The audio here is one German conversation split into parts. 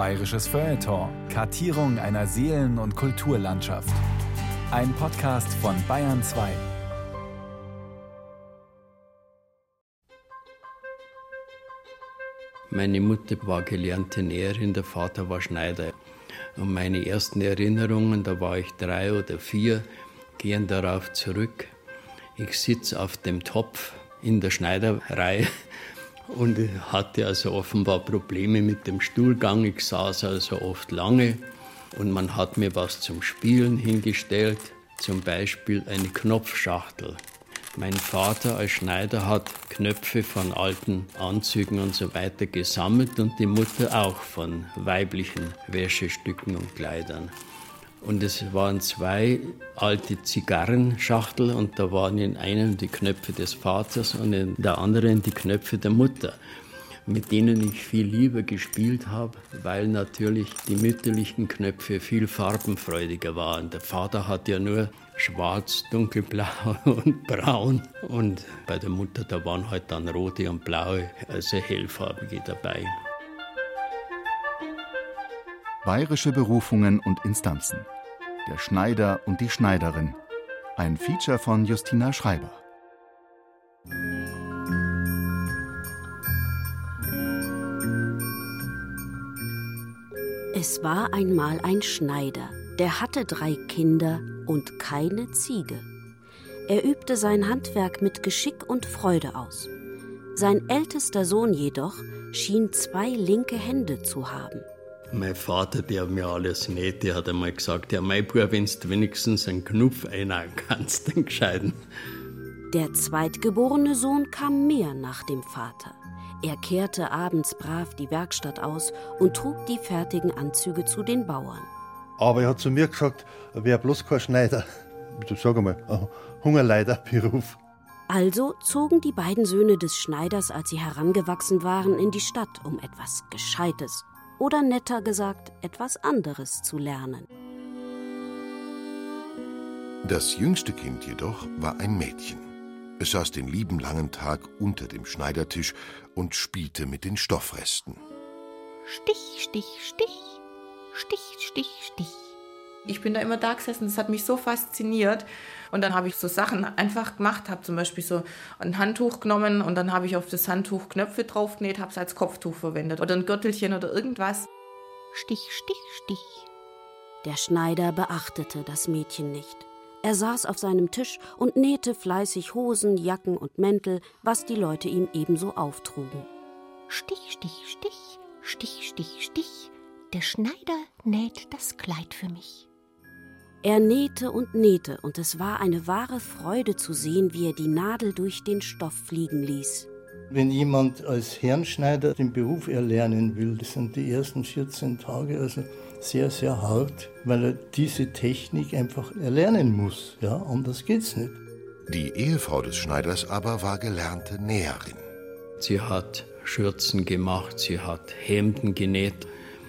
Bayerisches Feuilleton. Kartierung einer Seelen- und Kulturlandschaft. Ein Podcast von Bayern 2. Meine Mutter war gelernte Näherin, der Vater war Schneider. Und meine ersten Erinnerungen, da war ich drei oder vier, gehen darauf zurück. Ich sitze auf dem Topf in der Schneiderei und hatte also offenbar Probleme mit dem Stuhlgang. Ich saß also oft lange und man hat mir was zum Spielen hingestellt, zum Beispiel eine Knopfschachtel. Mein Vater als Schneider hat Knöpfe von alten Anzügen und so weiter gesammelt und die Mutter auch von weiblichen Wäschestücken und Kleidern. Und es waren zwei alte Zigarrenschachtel und da waren in einem die Knöpfe des Vaters und in der anderen die Knöpfe der Mutter, mit denen ich viel lieber gespielt habe, weil natürlich die mütterlichen Knöpfe viel farbenfreudiger waren. Der Vater hat ja nur schwarz, dunkelblau und braun und bei der Mutter da waren halt dann rote und blaue, also hellfarbige dabei. Bayerische Berufungen und Instanzen. Der Schneider und die Schneiderin. Ein Feature von Justina Schreiber. Es war einmal ein Schneider, der hatte drei Kinder und keine Ziege. Er übte sein Handwerk mit Geschick und Freude aus. Sein ältester Sohn jedoch schien zwei linke Hände zu haben. Mein Vater, der mir alles näht, der hat einmal gesagt, ja, mein Bub, wenn du wenigstens einen Knopf einhauen kannst, dann gescheiden. Der zweitgeborene Sohn kam mehr nach dem Vater. Er kehrte abends brav die Werkstatt aus und trug die fertigen Anzüge zu den Bauern. Aber er hat zu mir gesagt, er wäre bloß kein Schneider. Ich sag einmal, ein Hungerleiderberuf. Also zogen die beiden Söhne des Schneiders, als sie herangewachsen waren, in die Stadt, um etwas Gescheites oder netter gesagt etwas anderes zu lernen. Das jüngste Kind jedoch war ein Mädchen. Es saß den lieben langen Tag unter dem Schneidertisch und spielte mit den Stoffresten. Stich, Stich, Stich, Stich, Stich, Stich. Ich bin da immer da gesessen, das hat mich so fasziniert. Und dann habe ich so Sachen einfach gemacht, habe zum Beispiel so ein Handtuch genommen und dann habe ich auf das Handtuch Knöpfe draufgenäht, habe es als Kopftuch verwendet oder ein Gürtelchen oder irgendwas. Stich, Stich, Stich. Der Schneider beachtete das Mädchen nicht. Er saß auf seinem Tisch und nähte fleißig Hosen, Jacken und Mäntel, was die Leute ihm ebenso auftrugen. Stich, Stich, Stich, Stich, Stich, Stich. Der Schneider näht das Kleid für mich. Er nähte und nähte, und es war eine wahre Freude zu sehen, wie er die Nadel durch den Stoff fliegen ließ. Wenn jemand als Herrenschneider den Beruf erlernen will, das sind die ersten 14 Tage also sehr, sehr hart, weil er diese Technik einfach erlernen muss. Ja, anders geht's nicht. Die Ehefrau des Schneiders aber war gelernte Näherin. Sie hat Schürzen gemacht, sie hat Hemden genäht,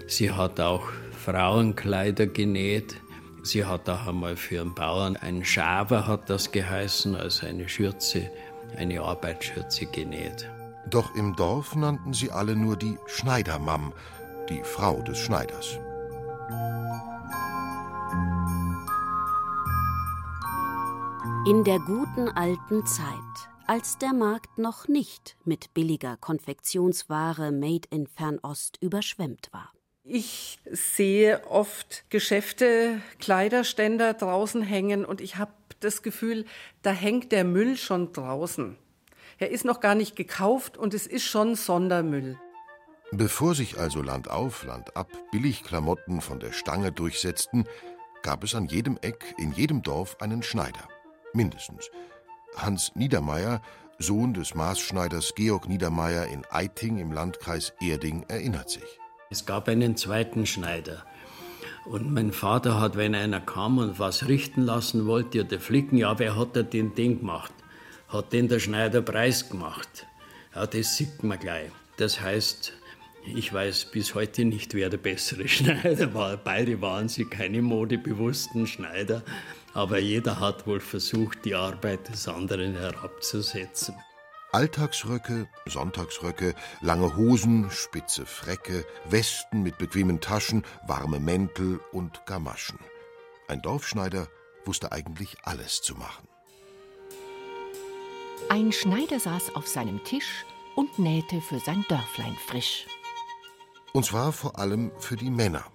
sie hat auch Frauenkleider genäht. Sie hat auch einmal für einen Bauern, ein Schaber hat das geheißen, also eine Schürze, eine Arbeitsschürze genäht. Doch im Dorf nannten sie alle nur die Schneidermamm, die Frau des Schneiders. In der guten alten Zeit, als der Markt noch nicht mit billiger Konfektionsware made in Fernost überschwemmt war. Ich sehe oft Geschäfte, Kleiderständer draußen hängen und ich habe das Gefühl, da hängt der Müll schon draußen. Er ist noch gar nicht gekauft und es ist schon Sondermüll. Bevor sich also Land auf, Land ab Billigklamotten von der Stange durchsetzten, gab es an jedem Eck, in jedem Dorf einen Schneider. Mindestens. Hans Niedermeyer, Sohn des Maßschneiders Georg Niedermeyer in Eiting im Landkreis Erding, erinnert sich. Es gab einen zweiten Schneider. Und mein Vater hat, wenn einer kam und was richten lassen wollte oder flicken, ja, wer hat da den Ding gemacht? Hat den der Schneider Preis gemacht? Ja, das sieht man gleich. Das heißt, ich weiß bis heute nicht, wer der bessere Schneider war. Beide waren sie keine modebewussten Schneider, aber jeder hat wohl versucht, die Arbeit des anderen herabzusetzen. Alltagsröcke, Sonntagsröcke, lange Hosen, spitze Fräcke, Westen mit bequemen Taschen, warme Mäntel und Gamaschen. Ein Dorfschneider wusste eigentlich alles zu machen. Ein Schneider saß auf seinem Tisch und nähte für sein Dörflein frisch. Und zwar vor allem für die Männer.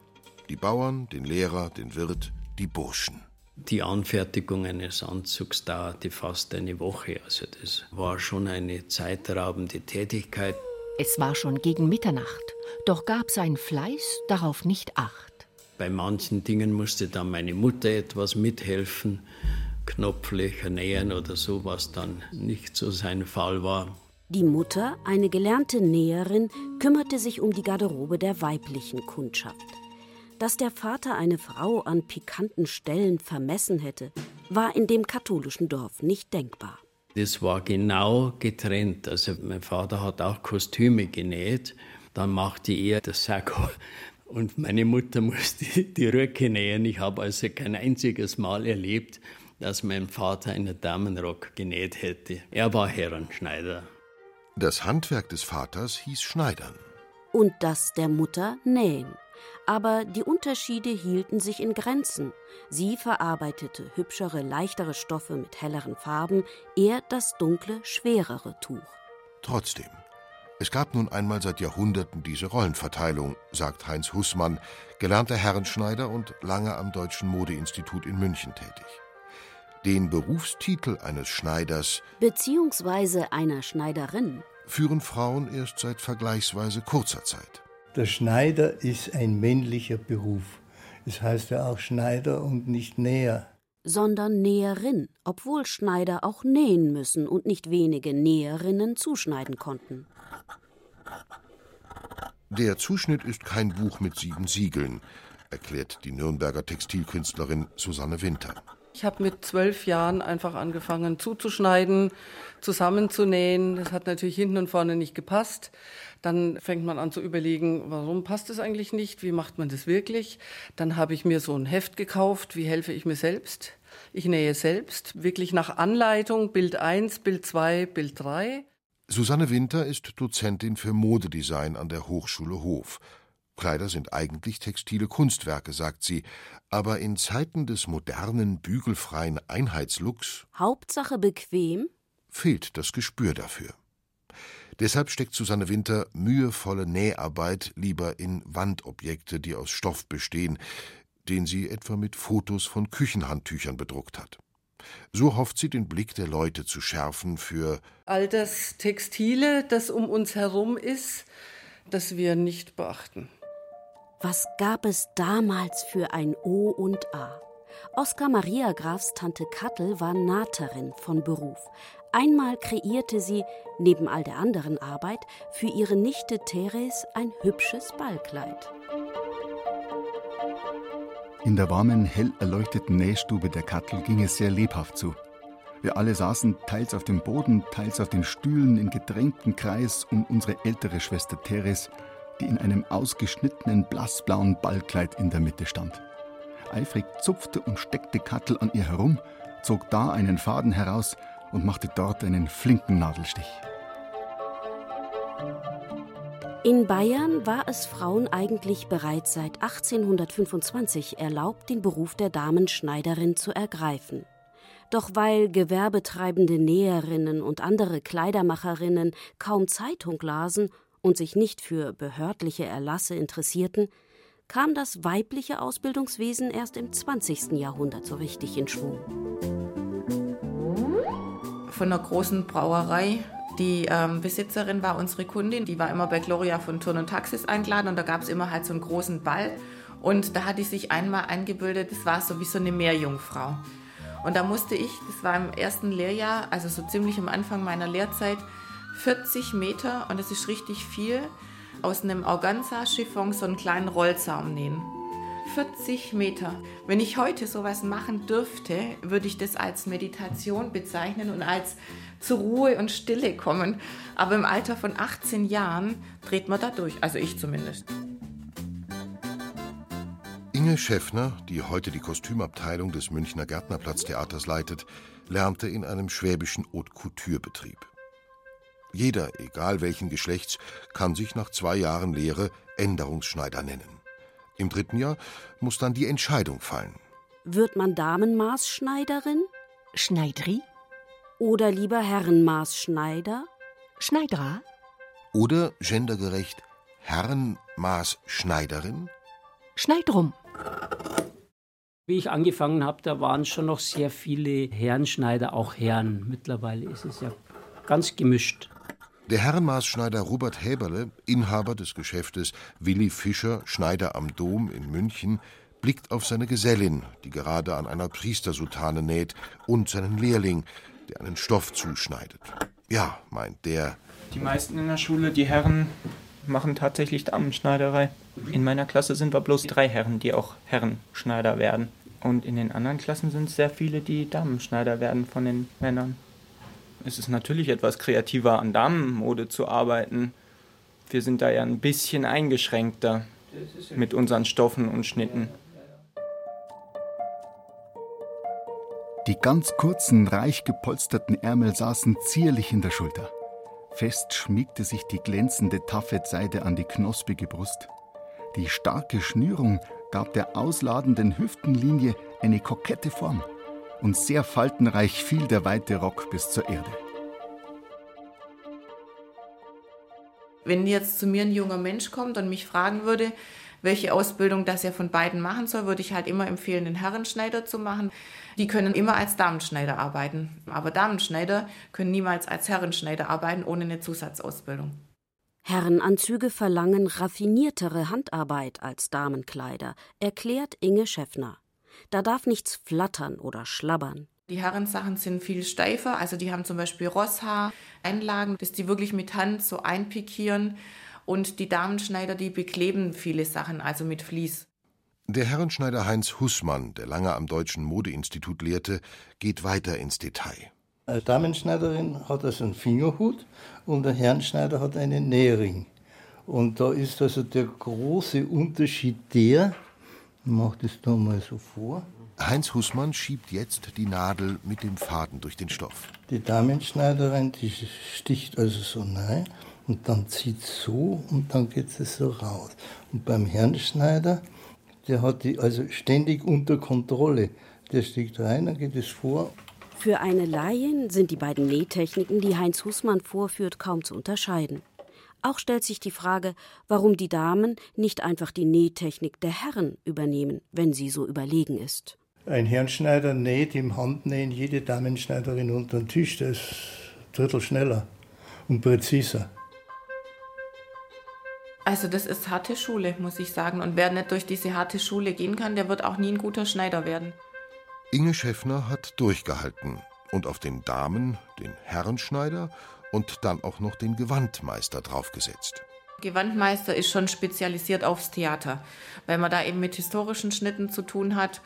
Die Bauern, den Lehrer, den Wirt, die Burschen. Die Anfertigung eines Anzugs dauerte fast eine Woche. Also das war schon eine zeitraubende Tätigkeit. Es war schon gegen Mitternacht, doch gab sein Fleiß darauf nicht acht. Bei manchen Dingen musste dann meine Mutter etwas mithelfen, Knopflöcher nähen oder so, was dann nicht so sein Fall war. Die Mutter, eine gelernte Näherin, kümmerte sich um die Garderobe der weiblichen Kundschaft. Dass der Vater eine Frau an pikanten Stellen vermessen hätte, war in dem katholischen Dorf nicht denkbar. Das war genau getrennt. Also mein Vater hat auch Kostüme genäht, dann machte er das Sakko und meine Mutter musste die Röcke nähen. Ich habe also kein einziges Mal erlebt, dass mein Vater einen Damenrock genäht hätte. Er war Herrenschneider. Das Handwerk des Vaters hieß Schneidern. Und das der Mutter Nähen. Aber die Unterschiede hielten sich in Grenzen. Sie verarbeitete hübschere, leichtere Stoffe mit helleren Farben, er das dunkle, schwerere Tuch. Trotzdem, es gab nun einmal seit Jahrhunderten diese Rollenverteilung, sagt Heinz Hussmann, gelernter Herrenschneider und lange am Deutschen Modeinstitut in München tätig. Den Berufstitel eines Schneiders beziehungsweise einer Schneiderin führen Frauen erst seit vergleichsweise kurzer Zeit. Der Schneider ist ein männlicher Beruf. Es heißt ja auch Schneider und nicht Näher. Sondern Näherin, obwohl Schneider auch nähen müssen und nicht wenige Näherinnen zuschneiden konnten. Der Zuschnitt ist kein Buch mit sieben Siegeln, erklärt die Nürnberger Textilkünstlerin Susanne Winter. Ich habe mit zwölf Jahren einfach angefangen zuzuschneiden, zusammenzunähen. Das hat natürlich hinten und vorne nicht gepasst. Dann fängt man an zu überlegen, warum passt es eigentlich nicht? Wie macht man das wirklich? Dann habe ich mir so ein Heft gekauft. Wie helfe ich mir selbst? Ich nähe selbst, wirklich nach Anleitung, Bild 1, Bild 2, Bild 3. Susanne Winter ist Dozentin für Modedesign an der Hochschule Hof. Kleider sind eigentlich textile Kunstwerke, sagt sie, aber in Zeiten des modernen, bügelfreien Einheitslooks Hauptsache bequem fehlt das Gespür dafür. Deshalb steckt Susanne Winter mühevolle Näharbeit lieber in Wandobjekte, die aus Stoff bestehen, den sie etwa mit Fotos von Küchenhandtüchern bedruckt hat. So hofft sie, den Blick der Leute zu schärfen für all das Textile, das um uns herum ist, das wir nicht beachten. Was gab es damals für ein O und A? Oskar Maria Grafs Tante Kattel war Nahterin von Beruf. Einmal kreierte sie, neben all der anderen Arbeit, für ihre Nichte Therese ein hübsches Ballkleid. In der warmen, hell erleuchteten Nähstube der Kattel ging es sehr lebhaft zu. Wir alle saßen teils auf dem Boden, teils auf den Stühlen in gedrängtem Kreis um unsere ältere Schwester Therese, die in einem ausgeschnittenen blassblauen Ballkleid in der Mitte stand. Eifrig zupfte und steckte Kattel an ihr herum, zog da einen Faden heraus und machte dort einen flinken Nadelstich. In Bayern war es Frauen eigentlich bereits seit 1825 erlaubt, den Beruf der Damenschneiderin zu ergreifen. Doch weil gewerbetreibende Näherinnen und andere Kleidermacherinnen kaum Zeitung lasen und sich nicht für behördliche Erlasse interessierten, kam das weibliche Ausbildungswesen erst im 20. Jahrhundert so richtig in Schwung. Von einer großen Brauerei. Die ähm, Besitzerin war unsere Kundin, die war immer bei Gloria von Turn und Taxis eingeladen und da gab es immer halt so einen großen Ball. Und da hat die sich einmal eingebildet, das war so wie so eine Meerjungfrau. Und da musste ich, das war im ersten Lehrjahr, also so ziemlich am Anfang meiner Lehrzeit, 40 Meter, und das ist richtig viel, aus einem Organza-Chiffon so einen kleinen Rollzaum nähen. 40 Meter. Wenn ich heute sowas machen dürfte, würde ich das als Meditation bezeichnen und als zur Ruhe und Stille kommen. Aber im Alter von 18 Jahren dreht man da durch, also ich zumindest. Inge Schäffner, die heute die Kostümabteilung des Münchner Gärtnerplatztheaters leitet, lernte in einem schwäbischen Haute-Couture-Betrieb. Jeder, egal welchen Geschlechts, kann sich nach zwei Jahren Lehre Änderungsschneider nennen. Im dritten Jahr muss dann die Entscheidung fallen. Wird man Damenmaßschneiderin? Schneidri? Oder lieber Herrenmaßschneider? Schneidra? Oder gendergerecht Herrenmaßschneiderin? Schneidrum. Wie ich angefangen habe, da waren schon noch sehr viele Herrenschneider, auch Herren. Mittlerweile ist es ja ganz gemischt. Der Herrenmaßschneider Robert Häberle, Inhaber des Geschäftes Willi Fischer, Schneider am Dom in München, blickt auf seine Gesellin, die gerade an einer Priestersutane näht, und seinen Lehrling, der einen Stoff zuschneidet. Ja, meint der. Die meisten in der Schule, die Herren, machen tatsächlich Damenschneiderei. In meiner Klasse sind wir bloß drei Herren, die auch Herrenschneider werden. Und in den anderen Klassen sind es sehr viele, die Damenschneider werden von den Männern. Es ist natürlich etwas kreativer, an Damenmode zu arbeiten. Wir sind da ja ein bisschen eingeschränkter mit unseren Stoffen und Schnitten. Die ganz kurzen, reich gepolsterten Ärmel saßen zierlich in der Schulter. Fest schmiegte sich die glänzende Taffetseide an die knospige Brust. Die starke Schnürung gab der ausladenden Hüftenlinie eine kokette Form und sehr faltenreich fiel der weite Rock bis zur Erde. Wenn jetzt zu mir ein junger Mensch kommt und mich fragen würde, welche Ausbildung das er von beiden machen soll, würde ich halt immer empfehlen, den Herrenschneider zu machen. Die können immer als Damenschneider arbeiten. Aber Damenschneider können niemals als Herrenschneider arbeiten ohne eine Zusatzausbildung. Herrenanzüge verlangen raffiniertere Handarbeit als Damenkleider, erklärt Inge Schäffner. Da darf nichts flattern oder schlabbern. Die Herrensachen sind viel steifer, also die haben zum Beispiel Rosshaar, Einlagen, dass die wirklich mit Hand so einpikieren. Und die Damenschneider, die bekleben viele Sachen, also mit Vlies. Der Herrenschneider Heinz Hussmann, der lange am Deutschen Modeinstitut lehrte, geht weiter ins Detail. Eine Damenschneiderin hat also einen Fingerhut und der Herrenschneider hat einen Nähring. Und da ist also der große Unterschied der, ich mache das da mal so vor. Heinz Hussmann schiebt jetzt die Nadel mit dem Faden durch den Stoff. Die Damenschneiderin, die sticht also so rein und dann zieht so und dann geht es so raus. Und beim Herrenschneider, der hat die also ständig unter Kontrolle. Der sticht rein, dann geht es vor. Für eine Laien sind die beiden Nähtechniken, die Heinz Hussmann vorführt, kaum zu unterscheiden. Auch stellt sich die Frage, warum die Damen nicht einfach die Nähtechnik der Herren übernehmen, wenn sie so überlegen ist. Ein Herrenschneider näht im Handnähen jede Damenschneiderin unter den Tisch. Das ist ein Drittel schneller und präziser. Also das ist harte Schule, muss ich sagen. Und wer nicht durch diese harte Schule gehen kann, der wird auch nie ein guter Schneider werden. Inge Schäffner hat durchgehalten und auf den Damen den Herrenschneider und dann auch noch den Gewandmeister draufgesetzt. Gewandmeister ist schon spezialisiert aufs Theater, weil man da eben mit historischen Schnitten zu tun hat,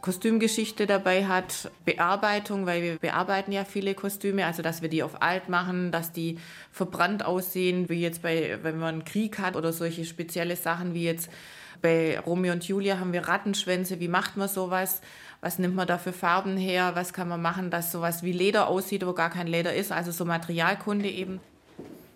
Kostümgeschichte dabei hat, Bearbeitung, weil wir bearbeiten ja viele Kostüme, also dass wir die auf alt machen, dass die verbrannt aussehen, wie jetzt bei, wenn man einen Krieg hat oder solche spezielle Sachen wie jetzt bei Romeo und Julia haben wir Rattenschwänze, wie macht man sowas? Was nimmt man da für Farben her? Was kann man machen, dass sowas wie Leder aussieht, wo gar kein Leder ist? Also so Materialkunde eben.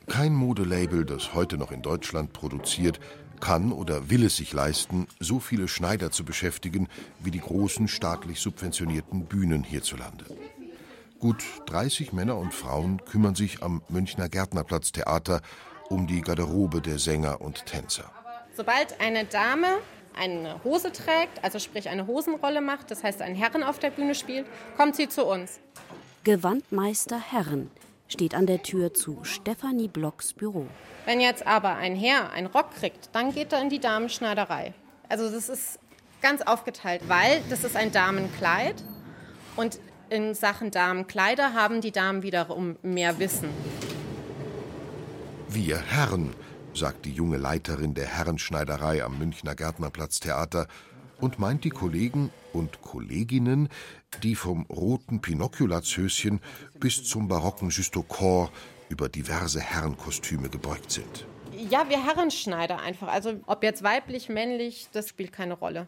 Kein Modelabel, das heute noch in Deutschland produziert, kann oder will es sich leisten, so viele Schneider zu beschäftigen wie die großen staatlich subventionierten Bühnen hierzulande. Gut 30 Männer und Frauen kümmern sich am Münchner Gärtnerplatz Theater um die Garderobe der Sänger und Tänzer. Sobald eine Dame eine Hose trägt, also sprich eine Hosenrolle macht, das heißt einen Herren auf der Bühne spielt, kommt sie zu uns. Gewandmeister Herren steht an der Tür zu Stefanie Blocks Büro. Wenn jetzt aber ein Herr einen Rock kriegt, dann geht er in die Damenschneiderei. Also das ist ganz aufgeteilt, weil das ist ein Damenkleid und in Sachen Damenkleider haben die Damen wiederum mehr Wissen. Wir Herren sagt die junge Leiterin der Herrenschneiderei am Münchner Gärtnerplatztheater und meint die Kollegen und Kolleginnen, die vom roten Pinocchio-Latzhöschen bis zum barocken Justaucorps über diverse Herrenkostüme gebeugt sind. Ja, wir Herrenschneider einfach. Also ob jetzt weiblich, männlich, das spielt keine Rolle.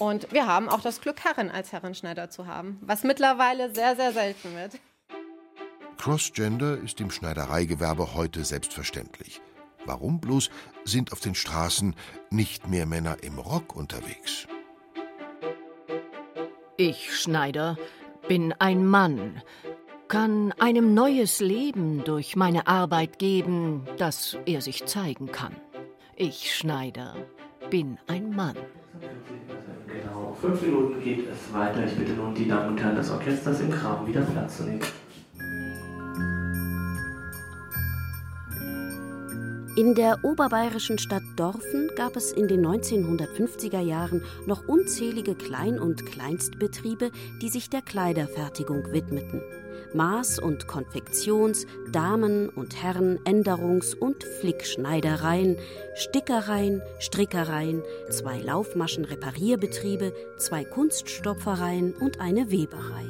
Und wir haben auch das Glück, Herren als Herrenschneider zu haben, was mittlerweile sehr, sehr selten wird. Crossgender ist im Schneidereigewerbe heute selbstverständlich. Warum bloß sind auf den Straßen nicht mehr Männer im Rock unterwegs? Ich, Schneider, bin ein Mann, kann einem neues Leben durch meine Arbeit geben, dass er sich zeigen kann. Ich, Schneider, bin ein Mann. Genau, fünf Minuten geht es weiter. Ich bitte nun die Damen und Herren des Orchesters im Graben wieder Platz zu nehmen. In der oberbayerischen Stadt Dorfen gab es in den 1950er Jahren noch unzählige Klein- und Kleinstbetriebe, die sich der Kleiderfertigung widmeten. Maß- und Konfektions-, Damen- und Herren-, Änderungs- und Flickschneidereien, Stickereien, Strickereien, zwei Laufmaschen-Reparierbetriebe, zwei Kunststopfereien und eine Weberei.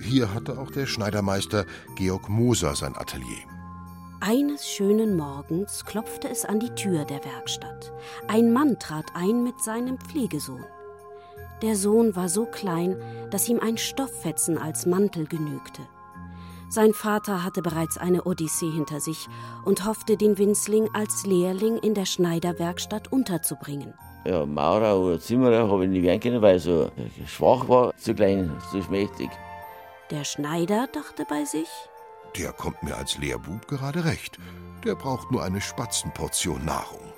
Hier hatte auch der Schneidermeister Georg Moser sein Atelier. Eines schönen Morgens klopfte es an die Tür der Werkstatt. Ein Mann trat ein mit seinem Pflegesohn. Der Sohn war so klein, dass ihm ein Stofffetzen als Mantel genügte. Sein Vater hatte bereits eine Odyssee hinter sich und hoffte, den Winzling als Lehrling in der Schneiderwerkstatt unterzubringen. Ja, Maurer oder Zimmerer habe ich nicht werden können, weil ich so schwach war, zu klein, zu schmächtig. Der Schneider dachte bei sich, der kommt mir als Lehrbub gerade recht. Der braucht nur eine Spatzenportion Nahrung.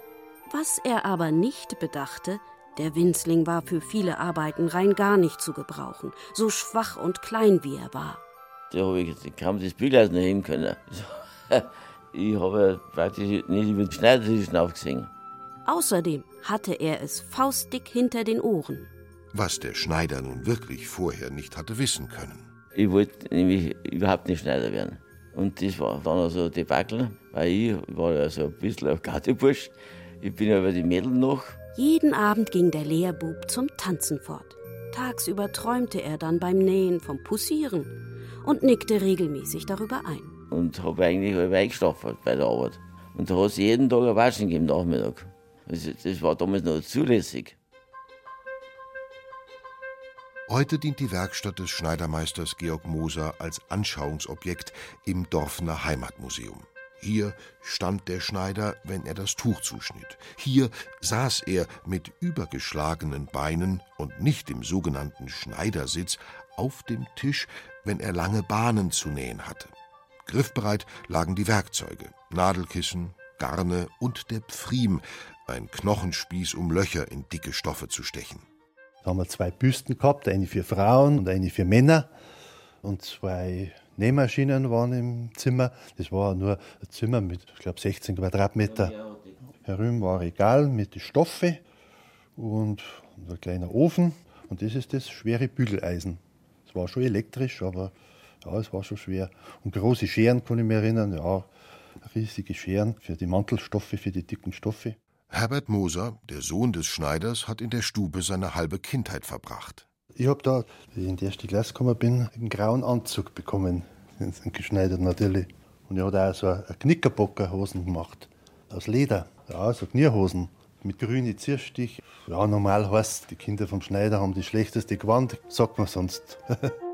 Was er aber nicht bedachte, der Winzling war für viele Arbeiten rein gar nicht zu gebrauchen, so schwach und klein wie er war. Da habe ich kaum das Bügeleisen heben können. Ich habe praktisch nicht über den Schneidertisch aufgesehen. Außerdem hatte er es faustdick hinter den Ohren. Was der Schneider nun wirklich vorher nicht hatte wissen können. Ich wollte nämlich überhaupt nicht Schneider werden. Und das war dann also ein Debakel, weil ich war ja so ein bisschen ein Gattebursch. Ich bin aber die Mädel noch. Jeden Abend ging der Lehrbub zum Tanzen fort. Tagsüber träumte er dann beim Nähen vom Pussieren und nickte regelmäßig darüber ein. Und habe eigentlich halb eingeschlafen bei der Arbeit. Und da hat es jeden Tag ein Waschen gegeben, Nachmittag. Das, das war damals noch zulässig. Heute dient die Werkstatt des Schneidermeisters Georg Moser als Anschauungsobjekt im Dorfener Heimatmuseum. Hier stand der Schneider, wenn er das Tuch zuschnitt. Hier saß er mit übergeschlagenen Beinen und nicht im sogenannten Schneidersitz auf dem Tisch, wenn er lange Bahnen zu nähen hatte. Griffbereit lagen die Werkzeuge, Nadelkissen, Garne und der Pfriem, ein Knochenspieß, um Löcher in dicke Stoffe zu stechen. Da haben wir zwei Büsten gehabt, eine für Frauen und eine für Männer. Und zwei Nähmaschinen waren im Zimmer. Das war nur ein Zimmer mit, ich glaube, 16 Quadratmeter. Herum war ein Regal mit den Stoffe und ein kleiner Ofen. Und das ist das schwere Bügeleisen. Es war schon elektrisch, aber ja, es war schon schwer. Und große Scheren, kann ich mich erinnern, ja, riesige Scheren für die Mantelstoffe, für die dicken Stoffe. Herbert Moser, der Sohn des Schneiders, hat in der Stube seine halbe Kindheit verbracht. Ich habe da, als ich in die erste Klasse gekommen bin, einen grauen Anzug bekommen, einen geschneidert natürlich. Und ich habe auch so eine Knickerbockerhosen gemacht, aus Leder, ja, so Knierhosen mit grünen Zierstich. Ja, normal heißt, die Kinder vom Schneider haben die schlechteste Gewand, sagt man sonst.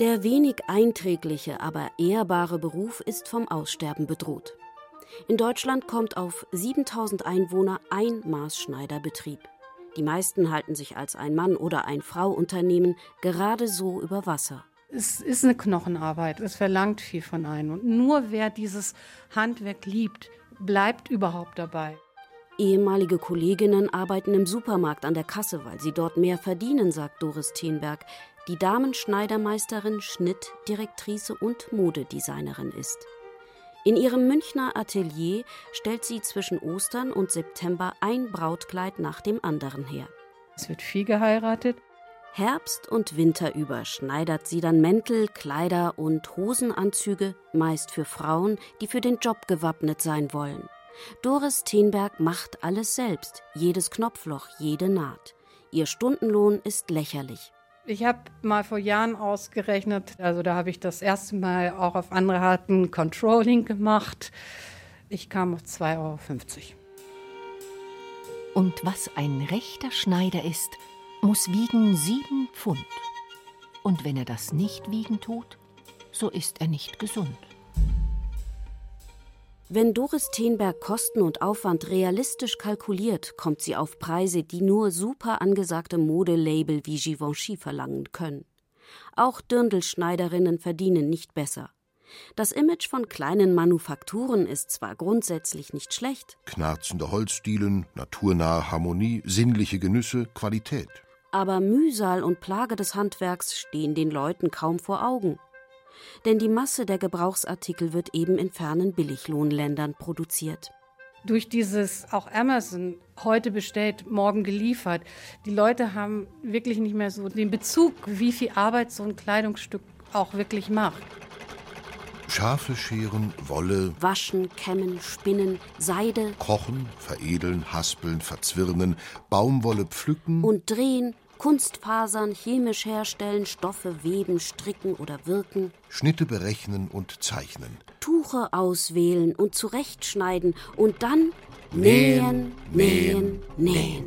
Der wenig einträgliche, aber ehrbare Beruf ist vom Aussterben bedroht. In Deutschland kommt auf 7000 Einwohner ein Maßschneiderbetrieb. Die meisten halten sich als ein Mann oder ein Frau Unternehmen gerade so über Wasser. Es ist eine Knochenarbeit, es verlangt viel von einem. Und nur wer dieses Handwerk liebt, bleibt überhaupt dabei. Ehemalige Kolleginnen arbeiten im Supermarkt an der Kasse, weil sie dort mehr verdienen, sagt Doris Thenberg, die Damenschneidermeisterin, Schnittdirektrice und Modedesignerin ist. In ihrem Münchner Atelier stellt sie zwischen Ostern und September ein Brautkleid nach dem anderen her. Es wird viel geheiratet. Herbst und Winter über schneidert sie dann Mäntel, Kleider und Hosenanzüge, meist für Frauen, die für den Job gewappnet sein wollen. Doris Thenberg macht alles selbst, jedes Knopfloch, jede Naht. Ihr Stundenlohn ist lächerlich. Ich habe mal vor Jahren ausgerechnet, also da habe ich das erste Mal auch auf andere Arten Controlling gemacht. Ich kam auf 2,50 Euro. Und was ein rechter Schneider ist muss wiegen sieben Pfund. Und wenn er das nicht wiegen tut, so ist er nicht gesund. Wenn Doris Tenberg Kosten und Aufwand realistisch kalkuliert, kommt sie auf Preise, die nur super angesagte Modelabel wie Givenchy verlangen können. Auch Dirndlschneiderinnen verdienen nicht besser. Das Image von kleinen Manufakturen ist zwar grundsätzlich nicht schlecht. Knarzende Holzdielen, naturnahe Harmonie, sinnliche Genüsse, Qualität. Aber Mühsal und Plage des Handwerks stehen den Leuten kaum vor Augen denn die Masse der Gebrauchsartikel wird eben in fernen Billiglohnländern produziert. Durch dieses auch Amazon heute bestellt, morgen geliefert. Die Leute haben wirklich nicht mehr so den Bezug, wie viel Arbeit so ein Kleidungsstück auch wirklich macht. Schafe scheren, Wolle, waschen, kämmen, spinnen, Seide, kochen, veredeln, haspeln, verzwirnen, Baumwolle pflücken und drehen, Kunstfasern chemisch herstellen, Stoffe weben, stricken oder wirken, Schnitte berechnen und zeichnen, Tuche auswählen und zurechtschneiden und dann nähen, nähen, nähen. nähen.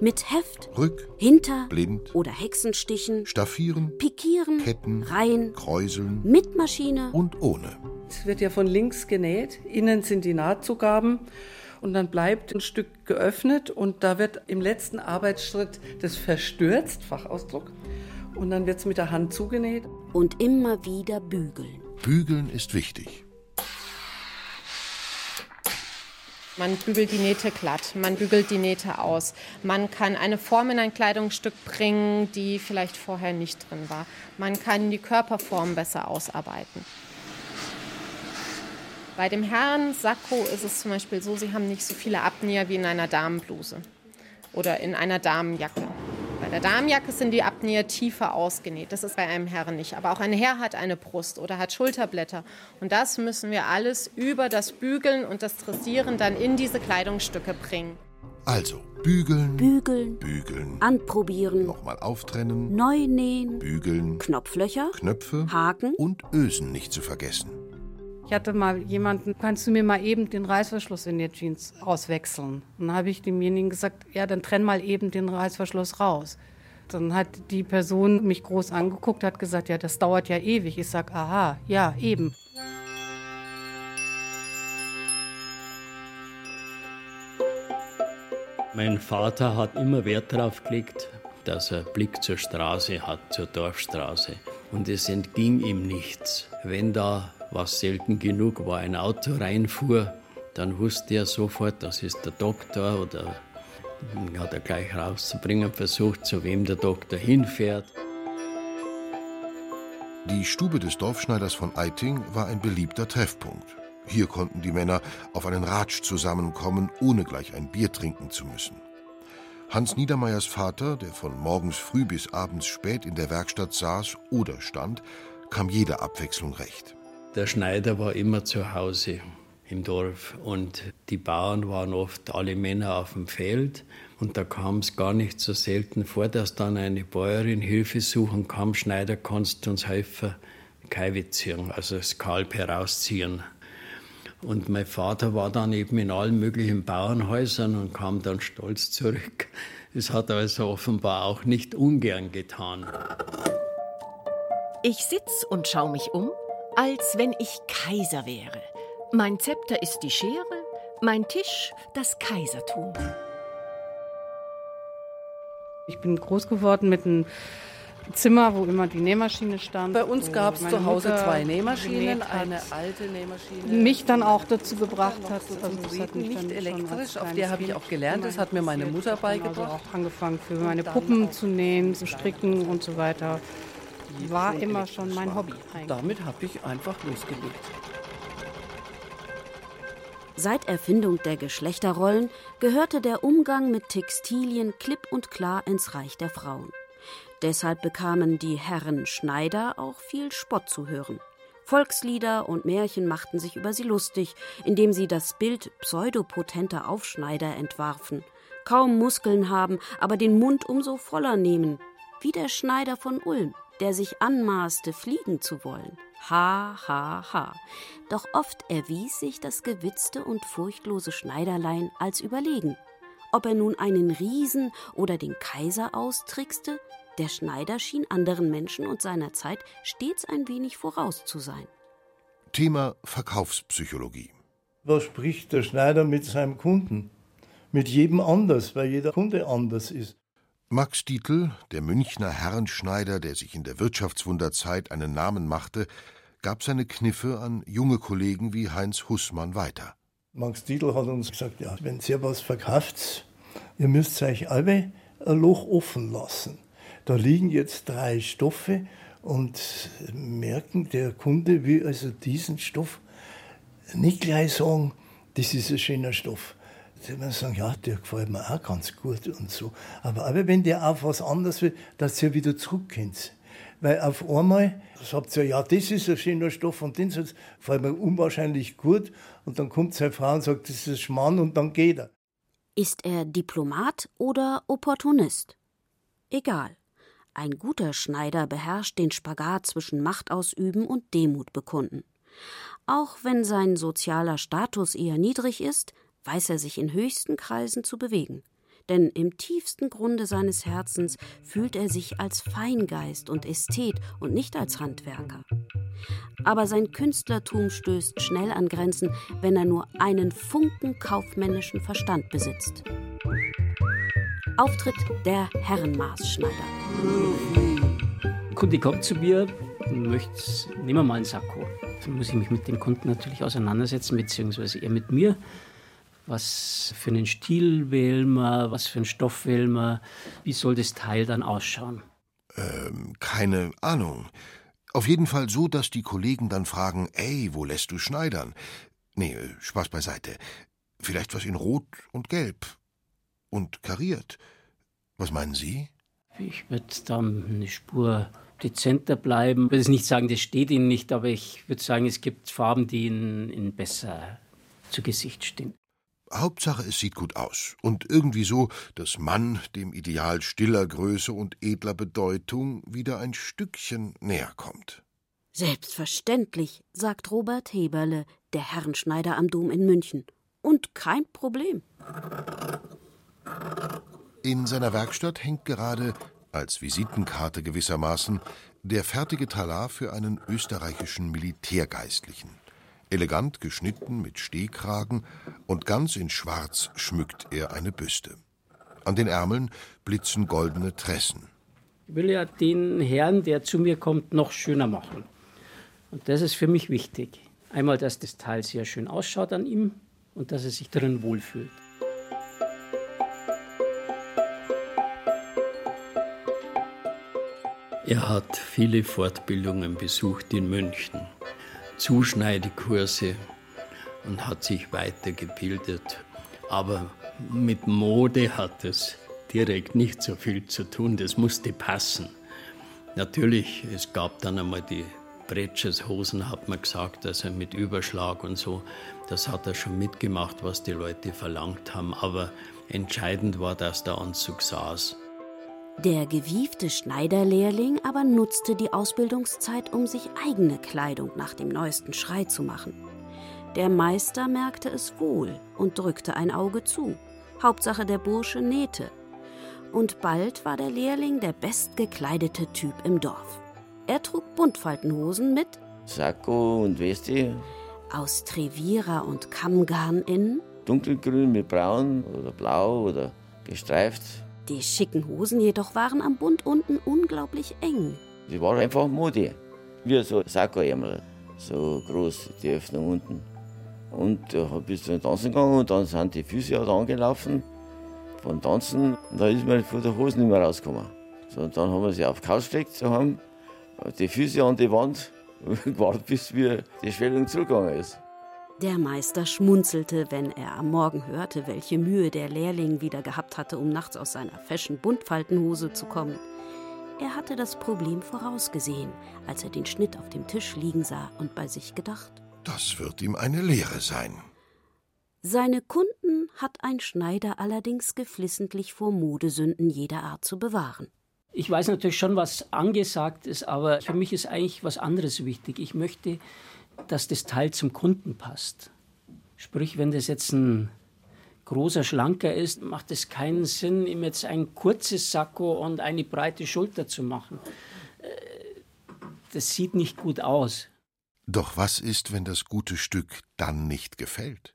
Mit Heft, Rück, Hinter, Blind oder Hexenstichen, Staffieren, Pikieren, Ketten, Reihen, Kräuseln, mit Maschine und ohne. Es wird ja von links genäht, innen sind die Nahtzugaben und dann bleibt ein Stück geöffnet und da wird im letzten Arbeitsschritt das verstürzt, Fachausdruck, und dann wird es mit der Hand zugenäht. Und immer wieder bügeln. Bügeln ist wichtig. Man bügelt die Nähte glatt, man bügelt die Nähte aus. Man kann eine Form in ein Kleidungsstück bringen, die vielleicht vorher nicht drin war. Man kann die Körperform besser ausarbeiten. Bei dem Herrn Sakko ist es zum Beispiel so, sie haben nicht so viele Abnäher wie in einer Damenbluse oder in einer Damenjacke. Bei der Damenjacke sind die Abnäher tiefer ausgenäht. Das ist bei einem Herrn nicht. Aber auch ein Herr hat eine Brust oder hat Schulterblätter. Und das müssen wir alles über das Bügeln und das Dressieren dann in diese Kleidungsstücke bringen. Also bügeln, bügeln, bügeln, anprobieren, nochmal auftrennen, neu nähen, bügeln, Knopflöcher, Knöpfe, Haken und Ösen nicht zu vergessen. Ich hatte mal jemanden, kannst du mir mal eben den Reißverschluss in der Jeans auswechseln? Und dann habe ich demjenigen gesagt, ja, dann trenn mal eben den Reißverschluss raus. Dann hat die Person mich groß angeguckt, hat gesagt, ja, das dauert ja ewig. Ich sage, aha, ja, eben. Mein Vater hat immer Wert darauf gelegt, dass er Blick zur Straße hat, zur Dorfstraße. Und es entging ihm nichts. Wenn da was selten genug war, ein Auto reinfuhr, dann wusste er sofort, das ist der Doktor oder hat er gleich rauszubringen versucht, zu wem der Doktor hinfährt. Die Stube des Dorfschneiders von Eiting war ein beliebter Treffpunkt. Hier konnten die Männer auf einen Ratsch zusammenkommen, ohne gleich ein Bier trinken zu müssen. Hans Niedermeyers Vater, der von morgens früh bis abends spät in der Werkstatt saß oder stand, kam jeder Abwechslung recht. Der Schneider war immer zu Hause im Dorf und die Bauern waren oft alle Männer auf dem Feld und da kam es gar nicht so selten vor, dass dann eine Bäuerin Hilfe suchen kam, Schneider, kannst du uns helfen, Kaiwe ziehen, also das Kalb herausziehen. Und mein Vater war dann eben in allen möglichen Bauernhäusern und kam dann stolz zurück. Das hat also offenbar auch nicht ungern getan. Ich sitz und schau mich um als wenn ich Kaiser wäre. Mein Zepter ist die Schere, mein Tisch das Kaisertum. Ich bin groß geworden mit einem Zimmer, wo immer die Nähmaschine stand. Bei uns gab es zu Hause zwei Nähmaschinen, eine alte Nähmaschine. Mich dann auch dazu gebracht hat, also das hat mich nicht elektrisch, auf der habe ich auch gelernt, das hat mir meine Mutter beigebracht. Also auch angefangen für meine Puppen zu nähen, zu stricken und so weiter war immer schon mein Hobby. Eigentlich. Damit habe ich einfach losgelegt. Seit Erfindung der Geschlechterrollen gehörte der Umgang mit Textilien klipp und klar ins Reich der Frauen. Deshalb bekamen die Herren Schneider auch viel Spott zu hören. Volkslieder und Märchen machten sich über sie lustig, indem sie das Bild pseudopotenter Aufschneider entwarfen. Kaum Muskeln haben, aber den Mund umso voller nehmen, wie der Schneider von Ulm der sich anmaßte, fliegen zu wollen. Ha, ha, ha. Doch oft erwies sich das gewitzte und furchtlose Schneiderlein als überlegen. Ob er nun einen Riesen oder den Kaiser austrickste, der Schneider schien anderen Menschen und seiner Zeit stets ein wenig voraus zu sein. Thema Verkaufspsychologie. Was spricht der Schneider mit seinem Kunden? Mit jedem anders, weil jeder Kunde anders ist. Max Dietl, der Münchner Herrenschneider, der sich in der Wirtschaftswunderzeit einen Namen machte, gab seine Kniffe an junge Kollegen wie Heinz Hussmann weiter. Max Dietl hat uns gesagt, ja, wenn ihr was verkauft, ihr müsst euch alle ein Loch offen lassen. Da liegen jetzt drei Stoffe und merken, der Kunde will also diesen Stoff nicht gleich sagen, das ist ein schöner Stoff. Sie werden sagen, ja, der gefällt mir auch ganz gut und so. Aber, aber wenn der auf was anderes will, dass ihr wieder zurückkennt. Weil auf einmal sagt ihr, ja, das ist ein schöner Stoff und den gefällt mir unwahrscheinlich gut. Und dann kommt seine Frau und sagt, das ist Schmarrn und dann geht er. Ist er Diplomat oder Opportunist? Egal. Ein guter Schneider beherrscht den Spagat zwischen Machtausüben und Demut bekunden. Auch wenn sein sozialer Status eher niedrig ist, weiß er sich in höchsten Kreisen zu bewegen. Denn im tiefsten Grunde seines Herzens fühlt er sich als Feingeist und Ästhet und nicht als Handwerker. Aber sein Künstlertum stößt schnell an Grenzen, wenn er nur einen Funken kaufmännischen Verstand besitzt. Auftritt der Herrenmaßschneider. Kunde kommt zu mir möchte, nehmen wir mal einen Sakko. Dann muss ich mich mit dem Kunden natürlich auseinandersetzen, beziehungsweise er mit mir was für einen Stil wählen wir, was für einen Stoff wählen wir, wie soll das Teil dann ausschauen? Ähm, keine Ahnung. Auf jeden Fall so, dass die Kollegen dann fragen, ey, wo lässt du schneidern? Nee, Spaß beiseite. Vielleicht was in Rot und Gelb. Und kariert. Was meinen Sie? Ich würde da eine Spur dezenter bleiben. Ich würde nicht sagen, das steht Ihnen nicht, aber ich würde sagen, es gibt Farben, die Ihnen, Ihnen besser zu Gesicht stehen. Hauptsache, es sieht gut aus. Und irgendwie so, dass Mann dem Ideal stiller Größe und edler Bedeutung wieder ein Stückchen näher kommt. Selbstverständlich, sagt Robert Heberle, der Herrenschneider am Dom in München. Und kein Problem. In seiner Werkstatt hängt gerade, als Visitenkarte gewissermaßen, der fertige Talar für einen österreichischen Militärgeistlichen. Elegant geschnitten mit Stehkragen und ganz in Schwarz schmückt er eine Büste. An den Ärmeln blitzen goldene Tressen. Ich will ja den Herrn, der zu mir kommt, noch schöner machen. Und das ist für mich wichtig. Einmal, dass das Teil sehr schön ausschaut an ihm und dass er sich darin wohlfühlt. Er hat viele Fortbildungen besucht in München. Zuschneidekurse und hat sich weitergebildet. Aber mit Mode hat es direkt nicht so viel zu tun, das musste passen. Natürlich, es gab dann einmal die Bretschershosen, hat man gesagt, also mit Überschlag und so. Das hat er schon mitgemacht, was die Leute verlangt haben. Aber entscheidend war, dass der Anzug saß. Der gewiefte Schneiderlehrling aber nutzte die Ausbildungszeit, um sich eigene Kleidung nach dem neuesten Schrei zu machen. Der Meister merkte es wohl und drückte ein Auge zu. Hauptsache der Bursche nähte. Und bald war der Lehrling der bestgekleidete Typ im Dorf. Er trug Buntfaltenhosen mit Sakko und Weste. Aus Trevira und Kammgarn in Dunkelgrün mit Braun oder Blau oder gestreift die schicken Hosen jedoch waren am Bund unten unglaublich eng. Die waren einfach Mode. Wie so Sakkoärmel, so groß, die Öffnung unten. Und da bist du tanzen gegangen und dann sind die Füße halt angelaufen vom Tanzen. Da ist man von der Hose nicht mehr rausgekommen. So, und dann haben wir sie auf die Couch gelegt, so haben die Füße an die Wand und gewartet, bis wir die Schwellung zurückgegangen ist. Der Meister schmunzelte, wenn er am Morgen hörte, welche Mühe der Lehrling wieder gehabt hatte, um nachts aus seiner feschen Buntfaltenhose zu kommen. Er hatte das Problem vorausgesehen, als er den Schnitt auf dem Tisch liegen sah und bei sich gedacht. Das wird ihm eine Lehre sein. Seine Kunden hat ein Schneider allerdings geflissentlich vor Modesünden jeder Art zu bewahren. Ich weiß natürlich schon, was angesagt ist, aber für mich ist eigentlich was anderes wichtig. Ich möchte dass das Teil zum Kunden passt. Sprich, wenn das jetzt ein großer, schlanker ist, macht es keinen Sinn, ihm jetzt ein kurzes Sakko und eine breite Schulter zu machen. Äh, das sieht nicht gut aus. Doch was ist, wenn das gute Stück dann nicht gefällt?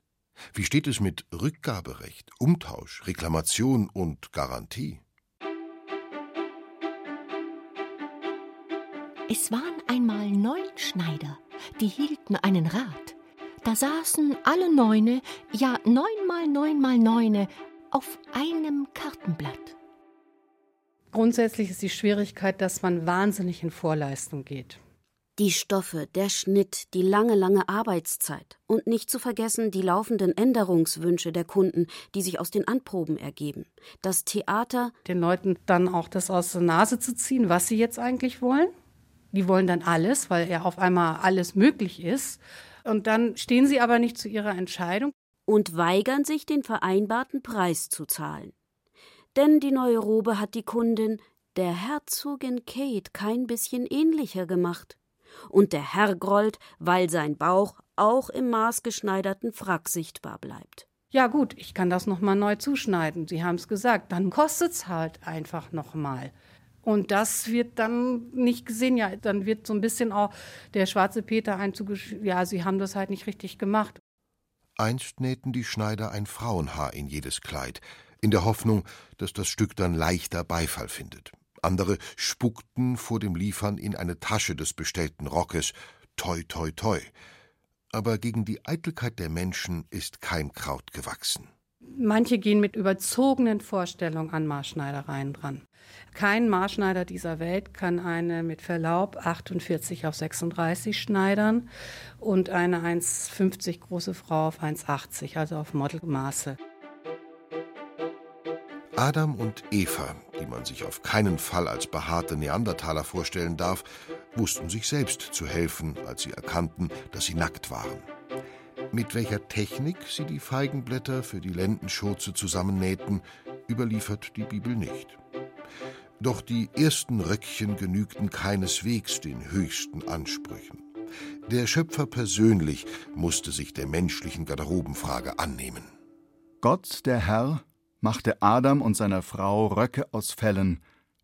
Wie steht es mit Rückgaberecht, Umtausch, Reklamation und Garantie? Es waren einmal neun Schneider, die hielten einen Rat. Da saßen alle Neune, ja neunmal neunmal Neune, auf einem Kartenblatt. Grundsätzlich ist die Schwierigkeit, dass man wahnsinnig in Vorleistung geht. Die Stoffe, der Schnitt, die lange, lange Arbeitszeit und nicht zu vergessen die laufenden Änderungswünsche der Kunden, die sich aus den Anproben ergeben. Das Theater. Den Leuten dann auch das aus der Nase zu ziehen, was sie jetzt eigentlich wollen. Die wollen dann alles, weil ja auf einmal alles möglich ist. Und dann stehen sie aber nicht zu ihrer Entscheidung. Und weigern sich, den vereinbarten Preis zu zahlen. Denn die neue Robe hat die Kundin der Herzogin Kate kein bisschen ähnlicher gemacht und der Herr grollt, weil sein Bauch auch im maßgeschneiderten Frack sichtbar bleibt. Ja gut, ich kann das noch mal neu zuschneiden. Sie haben es gesagt, dann kostet es halt einfach noch mal. Und das wird dann nicht gesehen. Ja, dann wird so ein bisschen auch der schwarze Peter einzugeschrieben. Ja, sie haben das halt nicht richtig gemacht. Einst nähten die Schneider ein Frauenhaar in jedes Kleid, in der Hoffnung, dass das Stück dann leichter Beifall findet. Andere spuckten vor dem Liefern in eine Tasche des bestellten Rockes toi toi toi. Aber gegen die Eitelkeit der Menschen ist kein Kraut gewachsen. Manche gehen mit überzogenen Vorstellungen an Maßschneidereien dran. Kein Maßschneider dieser Welt kann eine mit Verlaub 48 auf 36 schneidern und eine 1,50 große Frau auf 1,80, also auf Modelmaße. Adam und Eva, die man sich auf keinen Fall als behaarte Neandertaler vorstellen darf, wussten sich selbst zu helfen, als sie erkannten, dass sie nackt waren. Mit welcher Technik sie die Feigenblätter für die Lendenschurze zusammennähten, überliefert die Bibel nicht. Doch die ersten Röckchen genügten keineswegs den höchsten Ansprüchen. Der Schöpfer persönlich musste sich der menschlichen Garderobenfrage annehmen. Gott, der Herr, machte Adam und seiner Frau Röcke aus Fellen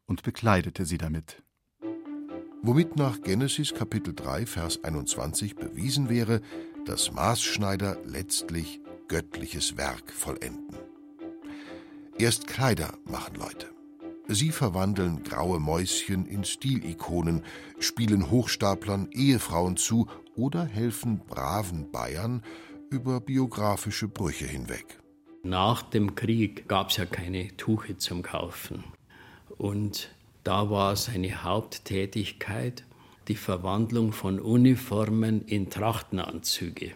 und bekleidete sie damit. Womit nach Genesis Kapitel 3 Vers 21 bewiesen wäre, dass Maßschneider letztlich göttliches Werk vollenden. Erst Kleider machen Leute. Sie verwandeln graue Mäuschen in Stilikonen, spielen Hochstaplern Ehefrauen zu oder helfen braven Bayern über biografische Brüche hinweg. Nach dem Krieg gab es ja keine Tuche zum Kaufen. Und da war seine Haupttätigkeit die Verwandlung von Uniformen in Trachtenanzüge.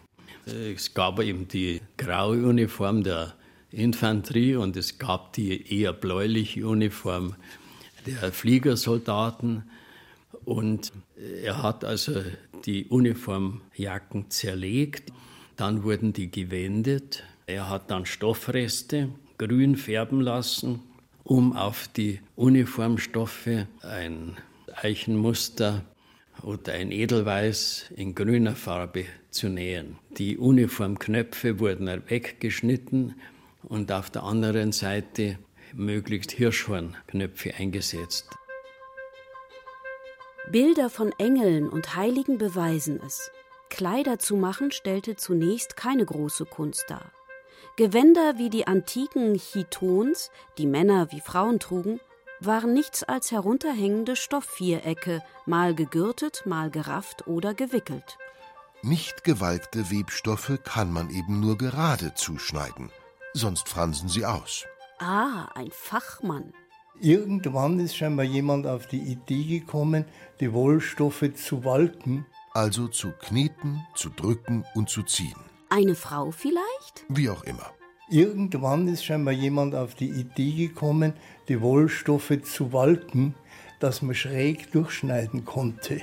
Es gab eben die graue Uniform der Infanterie und es gab die eher bläuliche Uniform der Fliegersoldaten. Und er hat also die Uniformjacken zerlegt, dann wurden die gewendet er hat dann Stoffreste grün färben lassen, um auf die Uniformstoffe ein Eichenmuster oder ein Edelweiß in grüner Farbe zu nähen. Die Uniformknöpfe wurden weggeschnitten und auf der anderen Seite möglichst Hirschhornknöpfe eingesetzt. Bilder von Engeln und Heiligen beweisen es. Kleider zu machen stellte zunächst keine große Kunst dar. Gewänder wie die antiken Chitons, die Männer wie Frauen trugen, waren nichts als herunterhängende Stoffvierecke, mal gegürtet, mal gerafft oder gewickelt. Nicht gewalkte Webstoffe kann man eben nur gerade zuschneiden, sonst fransen sie aus. Ah, ein Fachmann. Irgendwann ist scheinbar jemand auf die Idee gekommen, die Wollstoffe zu walken. Also zu kneten, zu drücken und zu ziehen. Eine Frau vielleicht? Wie auch immer. Irgendwann ist scheinbar jemand auf die Idee gekommen, die Wollstoffe zu walken, dass man schräg durchschneiden konnte.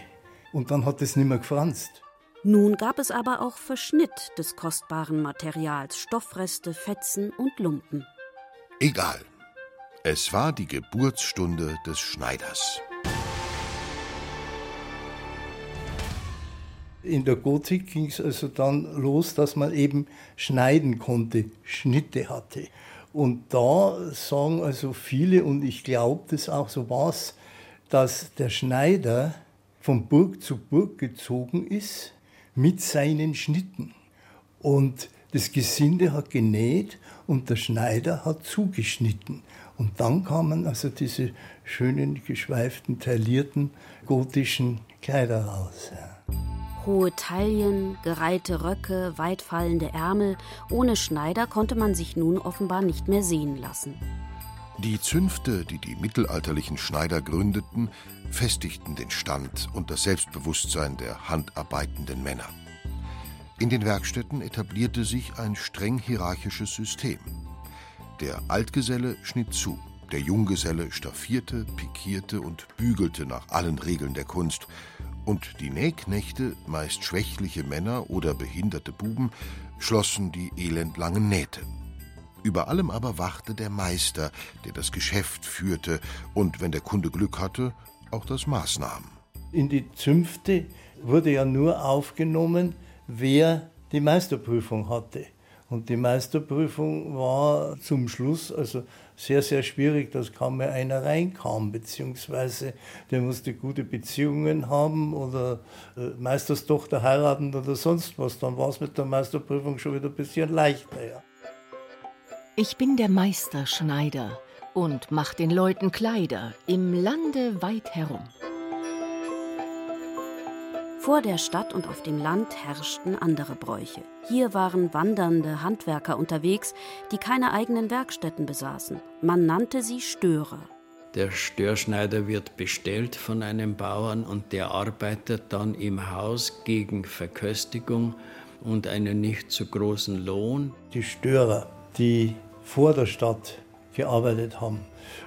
Und dann hat es nicht mehr gefranst. Nun gab es aber auch Verschnitt des kostbaren Materials, Stoffreste, Fetzen und Lumpen. Egal. Es war die Geburtsstunde des Schneiders. In der Gotik ging es also dann los, dass man eben schneiden konnte, Schnitte hatte. Und da sagen also viele, und ich glaube das auch, so war es, dass der Schneider von Burg zu Burg gezogen ist mit seinen Schnitten. Und das Gesinde hat genäht und der Schneider hat zugeschnitten. Und dann kamen also diese schönen, geschweiften, taillierten, gotischen Kleider raus. Ja. Hohe Taillen, gereihte Röcke, weitfallende Ärmel. Ohne Schneider konnte man sich nun offenbar nicht mehr sehen lassen. Die Zünfte, die die mittelalterlichen Schneider gründeten, festigten den Stand und das Selbstbewusstsein der handarbeitenden Männer. In den Werkstätten etablierte sich ein streng hierarchisches System. Der Altgeselle schnitt zu, der Junggeselle staffierte, pikierte und bügelte nach allen Regeln der Kunst, und die Nähknechte, meist schwächliche Männer oder behinderte Buben, schlossen die elendlangen Nähte. Über allem aber wachte der Meister, der das Geschäft führte und, wenn der Kunde Glück hatte, auch das Maß nahm. In die Zünfte wurde ja nur aufgenommen, wer die Meisterprüfung hatte. Und die Meisterprüfung war zum Schluss also sehr, sehr schwierig, dass kaum mehr einer reinkam, beziehungsweise der musste gute Beziehungen haben oder äh, Meisterstochter heiraten oder sonst was. Dann war es mit der Meisterprüfung schon wieder ein bisschen leichter. Ja. Ich bin der Meisterschneider und mach den Leuten Kleider im Lande weit herum. Vor der Stadt und auf dem Land herrschten andere Bräuche. Hier waren wandernde Handwerker unterwegs, die keine eigenen Werkstätten besaßen. Man nannte sie Störer. Der Störschneider wird bestellt von einem Bauern und der arbeitet dann im Haus gegen Verköstigung und einen nicht zu großen Lohn. Die Störer, die vor der Stadt gearbeitet haben,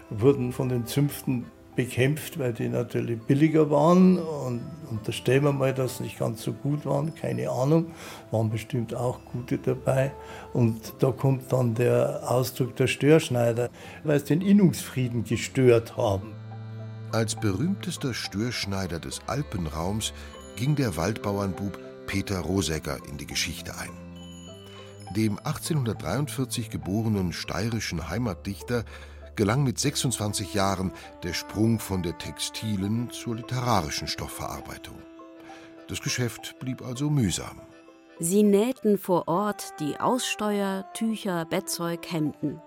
wurden von den Zünften bekämpft, weil die natürlich billiger waren und unterstellen wir mal, dass nicht ganz so gut waren, keine Ahnung, waren bestimmt auch gute dabei. Und da kommt dann der Ausdruck der Störschneider, weil sie den Innungsfrieden gestört haben. Als berühmtester Störschneider des Alpenraums ging der Waldbauernbub Peter Rosegger in die Geschichte ein. Dem 1843 geborenen steirischen Heimatdichter gelang mit 26 Jahren der Sprung von der textilen zur literarischen Stoffverarbeitung. Das Geschäft blieb also mühsam. Sie nähten vor Ort die Aussteuer, Tücher, Bettzeug, Hemden.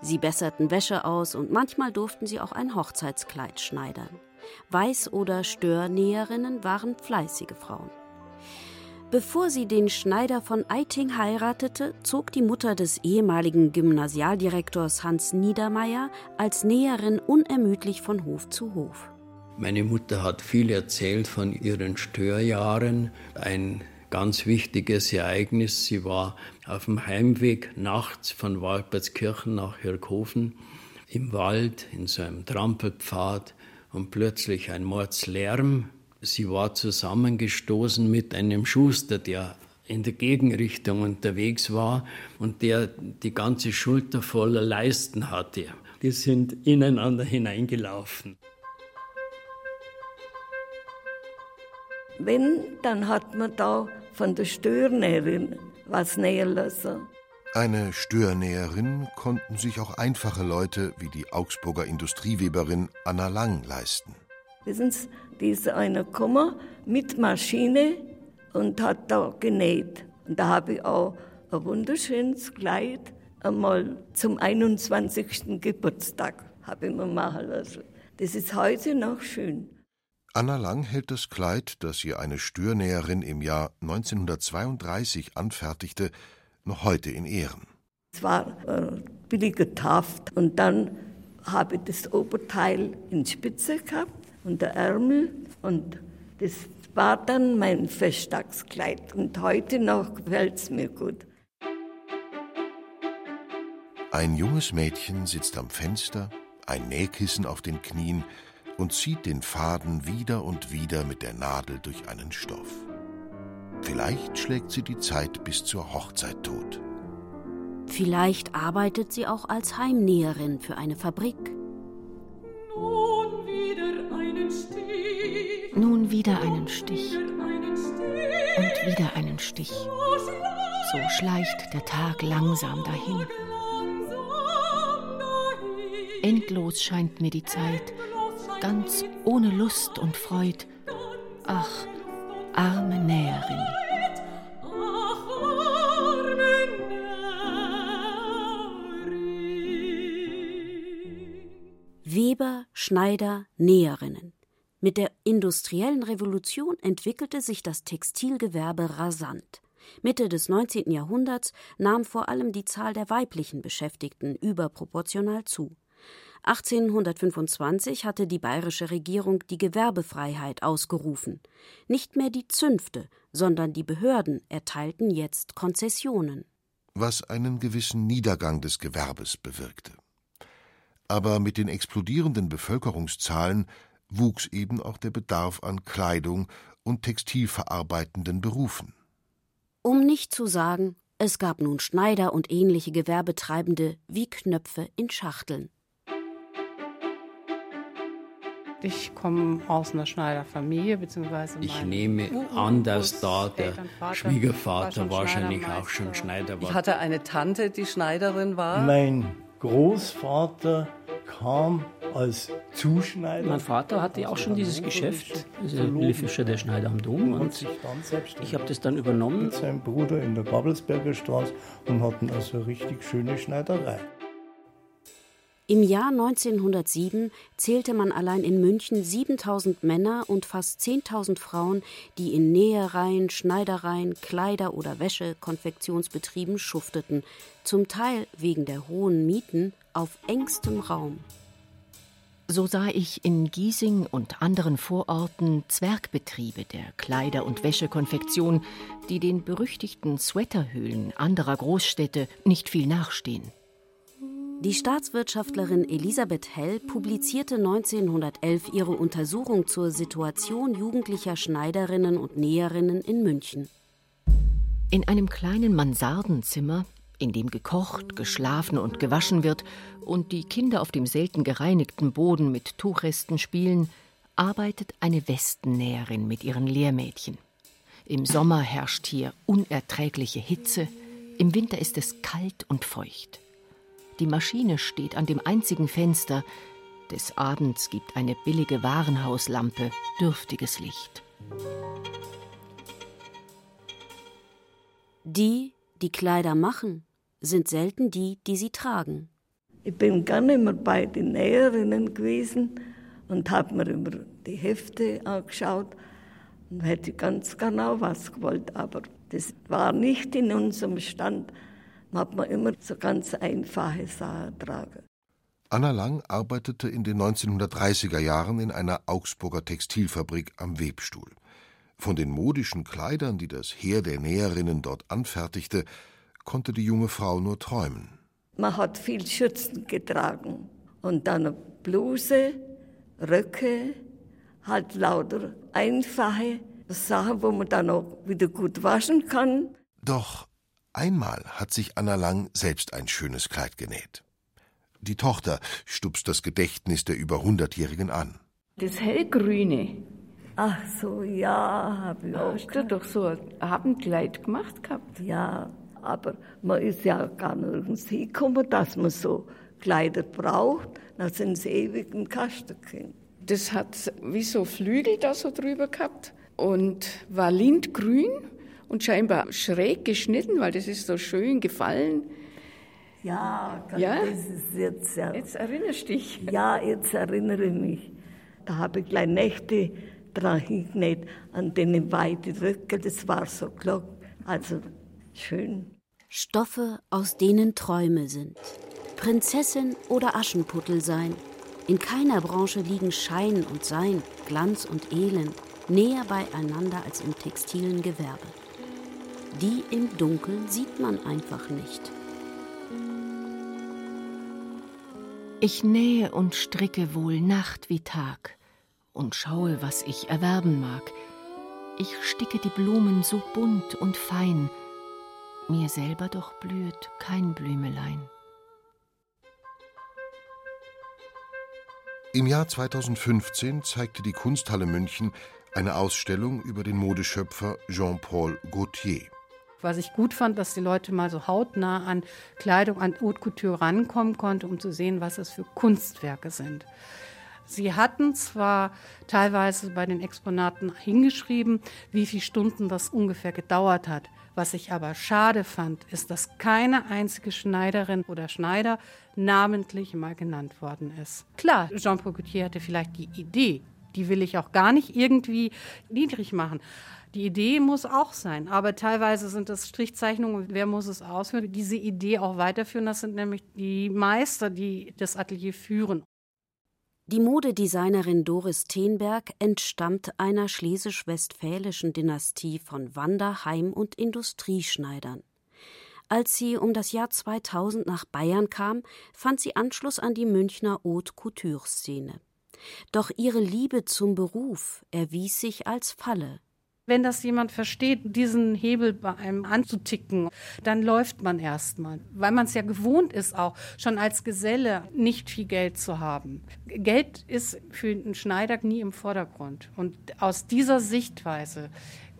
Sie besserten Wäsche aus und manchmal durften sie auch ein Hochzeitskleid schneidern. Weiß- oder Störnäherinnen waren fleißige Frauen. Bevor sie den Schneider von Eiting heiratete, zog die Mutter des ehemaligen Gymnasialdirektors Hans Niedermeyer als Näherin unermüdlich von Hof zu Hof. Meine Mutter hat viel erzählt von ihren Störjahren. Ein ganz wichtiges Ereignis. Sie war auf dem Heimweg nachts von Waldbertskirchen nach Hirkhofen im Wald in so einem Trampelpfad und plötzlich ein Mordslärm Sie war zusammengestoßen mit einem Schuster, der in der Gegenrichtung unterwegs war und der die ganze Schulter voller Leisten hatte. Die sind ineinander hineingelaufen. Wenn, dann hat man da von der Störnäherin was nähen lassen. Eine Störnäherin konnten sich auch einfache Leute wie die Augsburger Industrieweberin Anna Lang leisten. Wissen Sie, die ist einer gekommen mit Maschine und hat da genäht. Und da habe ich auch ein wunderschönes Kleid einmal zum 21. Geburtstag habe ich mir machen lassen. Das ist heute noch schön. Anna Lang hält das Kleid, das ihr eine Störnäherin im Jahr 1932 anfertigte, noch heute in Ehren. Es war äh, billige Taft und dann habe ich das Oberteil in Spitze gehabt und der Ärmel und das war dann mein Festtagskleid und heute noch gefällt es mir gut. Ein junges Mädchen sitzt am Fenster, ein Nähkissen auf den Knien und zieht den Faden wieder und wieder mit der Nadel durch einen Stoff. Vielleicht schlägt sie die Zeit bis zur Hochzeit tot. Vielleicht arbeitet sie auch als Heimnäherin für eine Fabrik. Nun wieder einen Stich. Und wieder einen Stich. So schleicht der Tag langsam dahin. Endlos scheint mir die Zeit, ganz ohne Lust und Freud. Ach, arme Näherin. Weber, Schneider, Näherinnen. Mit der industriellen Revolution entwickelte sich das Textilgewerbe rasant. Mitte des 19. Jahrhunderts nahm vor allem die Zahl der weiblichen Beschäftigten überproportional zu. 1825 hatte die bayerische Regierung die Gewerbefreiheit ausgerufen. Nicht mehr die Zünfte, sondern die Behörden erteilten jetzt Konzessionen. Was einen gewissen Niedergang des Gewerbes bewirkte. Aber mit den explodierenden Bevölkerungszahlen wuchs eben auch der Bedarf an Kleidung und textilverarbeitenden Berufen. Um nicht zu sagen, es gab nun Schneider und ähnliche Gewerbetreibende wie Knöpfe in Schachteln. Ich komme aus einer Schneiderfamilie, beziehungsweise Ich nehme an, dass da der Schwiegervater wahrscheinlich auch schon Schneider war. Ich hatte eine Tante, die Schneiderin war. Mein Großvater kam als Zuschneider. Mein Vater hatte auch schon dieses Geschäft, also Willi Fischer, der Schneider am Dom. Und ich habe das dann übernommen. Mit seinem Bruder in der Babelsberger Straße und hatten also eine richtig schöne Schneiderei. Im Jahr 1907 zählte man allein in München 7000 Männer und fast 10.000 Frauen, die in Nähereien, Schneidereien, Kleider- oder Wäschekonfektionsbetrieben schufteten, zum Teil wegen der hohen Mieten auf engstem Raum. So sah ich in Giesing und anderen Vororten Zwergbetriebe der Kleider- und Wäschekonfektion, die den berüchtigten Sweaterhöhlen anderer Großstädte nicht viel nachstehen. Die Staatswirtschaftlerin Elisabeth Hell publizierte 1911 ihre Untersuchung zur Situation jugendlicher Schneiderinnen und Näherinnen in München. In einem kleinen Mansardenzimmer, in dem gekocht, geschlafen und gewaschen wird und die Kinder auf dem selten gereinigten Boden mit Tuchresten spielen, arbeitet eine Westennäherin mit ihren Lehrmädchen. Im Sommer herrscht hier unerträgliche Hitze, im Winter ist es kalt und feucht. Die Maschine steht an dem einzigen Fenster. Des Abends gibt eine billige Warenhauslampe dürftiges Licht. Die, die Kleider machen, sind selten die, die sie tragen. Ich bin gar nicht mehr bei den Näherinnen gewesen und habe mir immer die Hefte angeschaut und hätte ganz genau was gewollt, aber das war nicht in unserem Stand. Man hat man immer so ganz einfache Sachen tragen. Anna Lang arbeitete in den 1930er Jahren in einer Augsburger Textilfabrik am Webstuhl. Von den modischen Kleidern, die das Heer der Näherinnen dort anfertigte, konnte die junge Frau nur träumen. Man hat viel Schürzen getragen und dann eine Bluse, Röcke, halt lauter einfache Sachen, wo man dann auch wieder gut waschen kann. Doch einmal hat sich Anna Lang selbst ein schönes Kleid genäht. Die Tochter stupst das Gedächtnis der über Hundertjährigen an. Das hellgrüne. Ach so, ja, habe ich auch. Hast du doch so ein Abendkleid gemacht gehabt? Ja, aber man ist ja gar nirgends hingekommen, dass man so Kleider braucht. Dann sind sie ewig im Kasten gekommen. Das hat wie so Flügel da so drüber gehabt und war lindgrün und scheinbar schräg geschnitten, weil das ist so schön gefallen. Ja, Ja? das ist jetzt ja. Jetzt erinnerst du dich. Ja, jetzt erinnere ich mich. Da habe ich gleich Nächte dran hingenäht, an den weiten Rücken, das war so klar. Also schön. Stoffe, aus denen Träume sind. Prinzessin oder Aschenputtel sein. In keiner Branche liegen Schein und Sein, Glanz und Elend näher beieinander als im textilen Gewerbe. Die im Dunkeln sieht man einfach nicht. Ich nähe und stricke wohl Nacht wie Tag und schaue, was ich erwerben mag. Ich sticke die Blumen so bunt und fein, mir selber doch blühet kein Blümelein. Im Jahr 2015 zeigte die Kunsthalle München Eine Ausstellung über den Modeschöpfer Jean-Paul Gaultier. Was ich gut fand, dass die Leute mal so hautnah an Kleidung, an Haute Couture rankommen konnten, um zu sehen, was es für Kunstwerke sind. Sie hatten zwar teilweise bei den Exponaten hingeschrieben, wie viele Stunden das ungefähr gedauert hat. Was ich aber schade fand, ist, dass keine einzige Schneiderin oder Schneider namentlich mal genannt worden ist. Klar, Jean-Paul Gaultier hatte vielleicht die Idee, die will ich auch gar nicht irgendwie niedrig machen. Die Idee muss auch sein, aber teilweise sind das Strichzeichnungen. Wer muss es ausführen? Diese Idee auch weiterführen, das sind nämlich die Meister, die das Atelier führen. Die Modedesignerin Doris Tenberg entstammt einer schlesisch-westfälischen Dynastie von Wanderheim- und Industrieschneidern. Als sie um das Jahr 2000 nach Bayern kam, fand sie Anschluss an die Münchner Haute Couture-Szene. Doch ihre Liebe zum Beruf erwies sich als Falle. Wenn das jemand versteht, diesen Hebel bei einem anzuticken, dann läuft man erstmal, weil man es ja gewohnt ist, auch schon als Geselle nicht viel Geld zu haben. Geld ist für einen Schneider nie im Vordergrund. Und aus dieser Sichtweise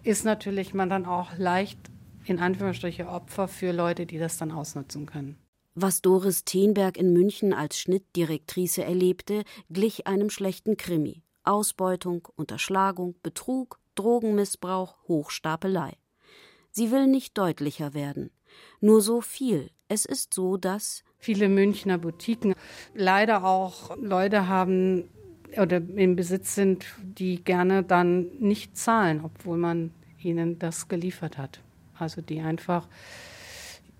ist natürlich man dann auch leicht in Anführungsstriche Opfer für Leute, die das dann ausnutzen können. Was Doris Tenberg in München als Schnittdirektrice erlebte, glich einem schlechten Krimi. Ausbeutung, Unterschlagung, Betrug, Drogenmissbrauch, Hochstapelei. Sie will nicht deutlicher werden. Nur so viel. Es ist so, dass viele Münchner Boutiquen leider auch Leute haben oder im Besitz sind, die gerne dann nicht zahlen, obwohl man ihnen das geliefert hat. Also die einfach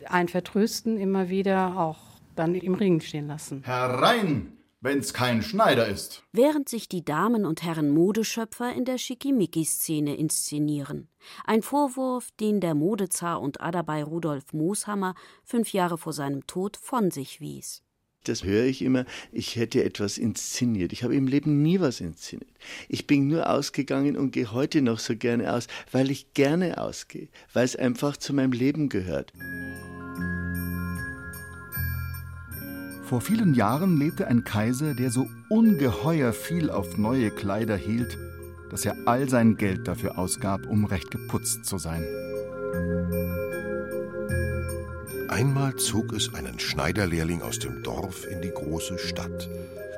ein Vertrösten immer wieder auch dann im Ring stehen lassen. Herein! Wenn's kein Schneider ist. Während sich die Damen und Herren Modeschöpfer in der Schickimicki-Szene inszenieren. Ein Vorwurf, den der Modezar und Adabei Rudolf Mooshammer fünf Jahre vor seinem Tod von sich wies. Das höre ich immer, ich hätte etwas inszeniert. Ich habe im Leben nie was inszeniert. Ich bin nur ausgegangen und gehe heute noch so gerne aus, weil ich gerne ausgehe, weil es einfach zu meinem Leben gehört. Vor vielen Jahren lebte ein Kaiser, der so ungeheuer viel auf neue Kleider hielt, dass er all sein Geld dafür ausgab, um recht geputzt zu sein. Einmal zog es einen Schneiderlehrling aus dem Dorf in die große Stadt.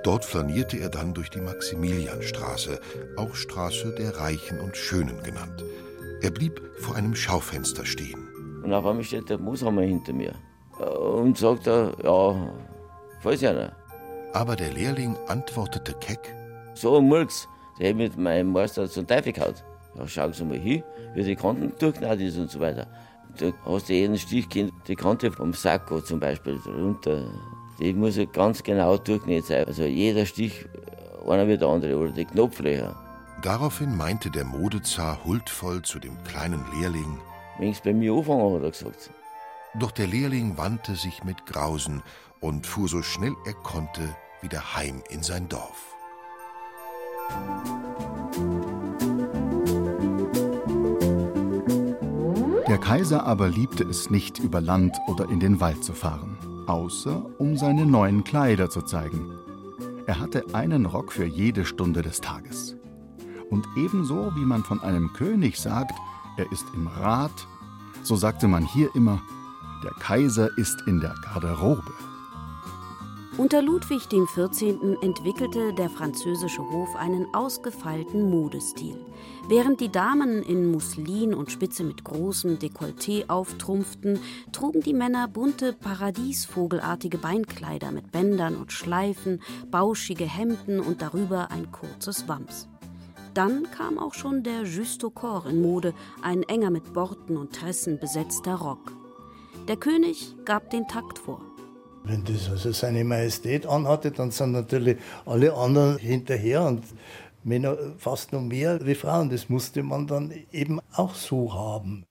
Dort flanierte er dann durch die Maximilianstraße, auch Straße der Reichen und Schönen genannt. Er blieb vor einem Schaufenster stehen. Und auf einmal steht der Mooshammer hinter mir und sagt, ja, Weiß ja nicht. Aber der Lehrling antwortete keck. So ein Murks, der mit meinem Meister zum Teufel gehauen. Ja, schauen Sie mal hin, wie die Kanten durchgenäht ist und so weiter. Da hast du jeden Stich kennt, die Kante vom Sakko zum Beispiel runter. Die muss ja ganz genau durchgenäht sein. Also jeder Stich, einer wie der andere, oder die Knopflöcher. Daraufhin meinte der Modezar huldvoll zu dem kleinen Lehrling: Wenn bei mir anfangen, hat er gesagt. Doch der Lehrling wandte sich mit Grausen und fuhr so schnell er konnte wieder heim in sein Dorf. Der Kaiser aber liebte es nicht, über Land oder in den Wald zu fahren, außer um seine neuen Kleider zu zeigen. Er hatte einen Rock für jede Stunde des Tages. Und ebenso wie man von einem König sagt, er ist im Rat, so sagte man hier immer, der Kaiser ist in der Garderobe. Unter Ludwig XIV. entwickelte der französische Hof einen ausgefeilten Modestil. Während die Damen in Muslin und Spitze mit großem Dekolleté auftrumpften, trugen die Männer bunte, paradiesvogelartige Beinkleider mit Bändern und Schleifen, bauschige Hemden und darüber ein kurzes Wams. Dann kam auch schon der Juste au corps in Mode, ein enger mit Borten und Tressen besetzter Rock. Der König gab den Takt vor. Wenn das also seine Majestät anhatte, dann sind natürlich alle anderen hinterher und Männer fast noch mehr wie Frauen. Das musste man dann eben auch so haben.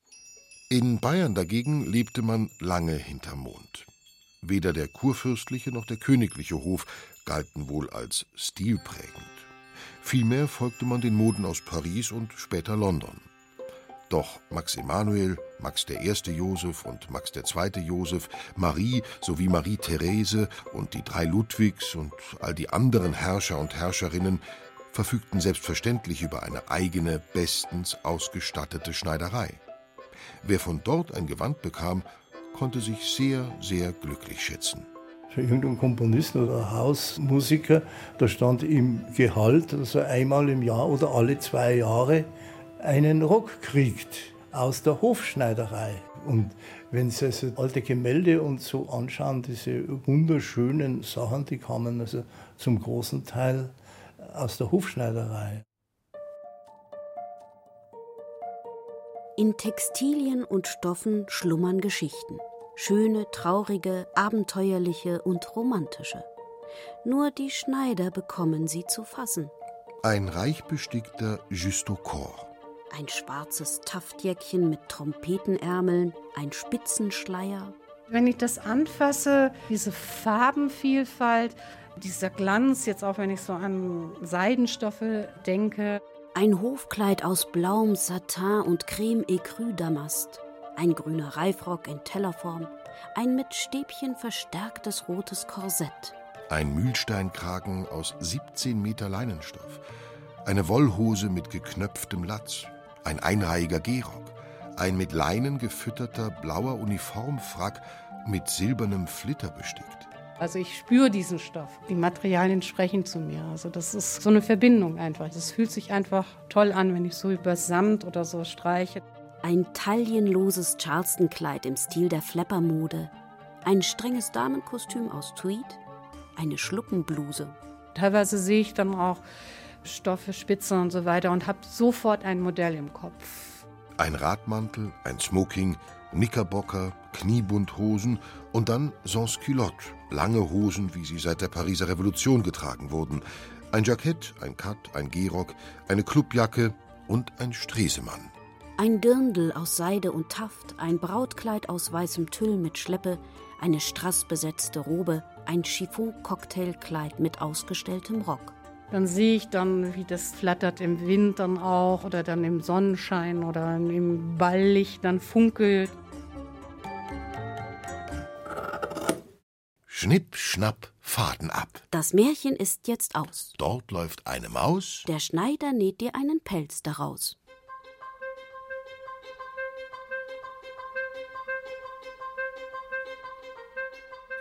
In Bayern dagegen lebte man lange hinterm Mond. Weder der kurfürstliche noch der königliche Hof galten wohl als stilprägend. Vielmehr folgte man den Moden aus Paris und später London. Doch Max Emanuel, Max I. Joseph und Max II. Joseph, Marie sowie Marie Therese und die drei Ludwigs und all die anderen Herrscher und Herrscherinnen verfügten selbstverständlich über eine eigene, bestens ausgestattete Schneiderei. Wer von dort ein Gewand bekam, konnte sich sehr, sehr glücklich schätzen. Für irgendeinen Komponisten oder Hausmusiker, da stand im Gehalt, er einmal im Jahr oder alle zwei Jahre einen Rock kriegt aus der Hofschneiderei. Und wenn Sie also alte Gemälde und so anschauen, diese wunderschönen Sachen, die kamen also zum großen Teil aus der Hofschneiderei. In Textilien und Stoffen schlummern Geschichten. Schöne, traurige, abenteuerliche und romantische. Nur die Schneider bekommen sie zu fassen. Ein reich bestickter Justaucorps. Ein schwarzes Taftjäckchen mit Trompetenärmeln, ein Spitzenschleier. Wenn ich das anfasse, diese Farbenvielfalt, dieser Glanz, jetzt auch wenn ich so an Seidenstoffe denke. Ein Hofkleid aus blauem Satin und Creme Ecru Damast. Ein grüner Reifrock in Tellerform. Ein mit Stäbchen verstärktes rotes Korsett. Ein Mühlsteinkragen aus 17 Meter Leinenstoff. Eine Wollhose mit geknöpftem Latz. Ein einreihiger Gehrock. Ein mit Leinen gefütterter blauer Uniformfrack mit silbernem Flitter bestickt. Also ich spüre diesen Stoff. Die Materialien sprechen zu mir. Also das ist so eine Verbindung einfach. Das fühlt sich einfach toll an, wenn ich so über Samt oder so streiche. Ein taillenloses Charleston-Kleid im Stil der Flapper-Mode. Ein strenges Damenkostüm aus Tweed. Eine Schluckenbluse. Teilweise sehe ich dann auch Stoffe, Spitzen und so weiter und habe sofort ein Modell im Kopf. Ein Radmantel, ein Smoking, Knickerbocker, Kniebundhosen und dann Sans-Culotte, lange Hosen, wie sie seit der Pariser Revolution getragen wurden, ein Jackett, ein Cut, ein Gehrock, eine Clubjacke und ein Stresemann. Ein Dirndl aus Seide und Taft, ein Brautkleid aus weißem Tüll mit Schleppe, eine strassbesetzte Robe, ein Chiffon-Cocktailkleid mit ausgestelltem Rock. Dann sehe ich dann, wie das flattert im Wind dann auch oder dann im Sonnenschein oder im Balllicht dann funkelt. Schnipp, schnapp, Faden ab. Das Märchen ist jetzt aus. Dort läuft eine Maus. Der Schneider näht dir einen Pelz daraus.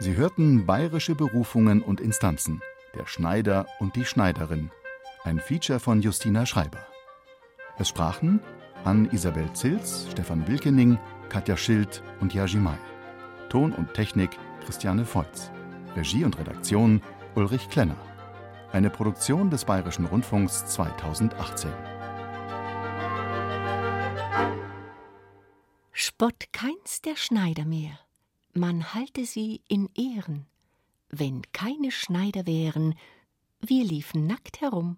Sie hörten bayerische Berufungen und Instanzen. Der Schneider und die Schneiderin. Ein Feature von Justina Schreiber. Es sprachen an Isabel Zils, Stefan Wilkening, Katja Schild und Yaji Mai. Ton und Technik Christiane Volz. Regie und Redaktion Ulrich Klenner. Eine Produktion des Bayerischen Rundfunks 2018. Spott keins der Schneider mehr, man halte sie in Ehren. Wenn keine Schneider wären, wir liefen nackt herum.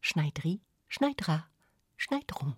Schneidri, Schneidra, Schneidrum.